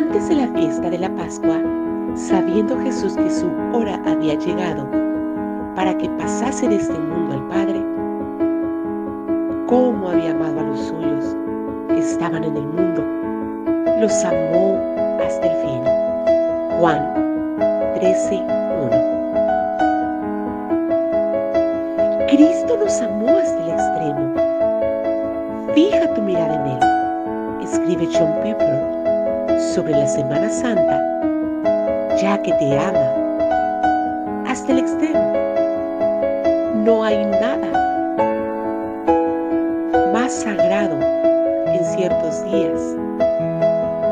Antes de la fiesta de la Pascua, sabiendo Jesús que su hora había llegado para que pasase de este mundo al Padre, cómo había amado a los suyos que estaban en el mundo, los amó hasta el fin. Juan 13, 1. Cristo nos amó hasta el extremo. Fija tu mirada en Él, escribe John Piper sobre la Semana Santa, ya que te ama hasta el extremo. No hay nada más sagrado en ciertos días,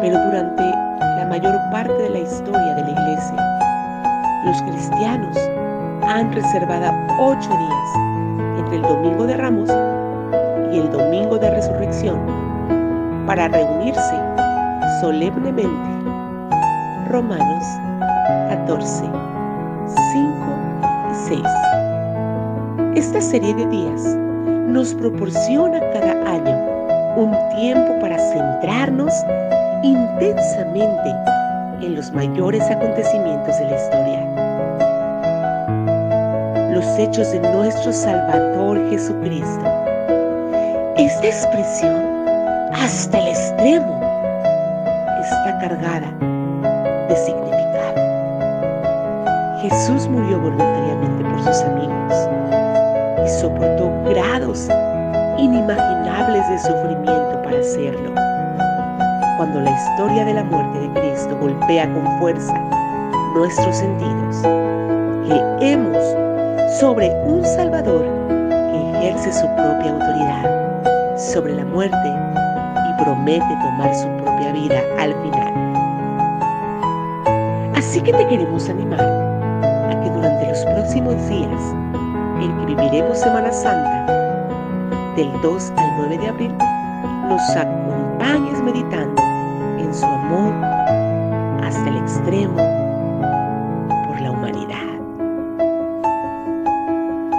pero durante la mayor parte de la historia de la iglesia, los cristianos han reservado ocho días entre el Domingo de Ramos y el Domingo de Resurrección para reunirse solemnemente. Romanos 14, 5 y 6. Esta serie de días nos proporciona cada año un tiempo para centrarnos intensamente en los mayores acontecimientos de la historia. Los hechos de nuestro Salvador Jesucristo. Esta expresión hasta el extremo está cargada de significado. Jesús murió voluntariamente por sus amigos y soportó grados inimaginables de sufrimiento para hacerlo. Cuando la historia de la muerte de Cristo golpea con fuerza nuestros sentidos, leemos sobre un Salvador que ejerce su propia autoridad sobre la muerte promete tomar su propia vida al final. Así que te queremos animar a que durante los próximos días en que viviremos Semana Santa, del 2 al 9 de abril, nos acompañes meditando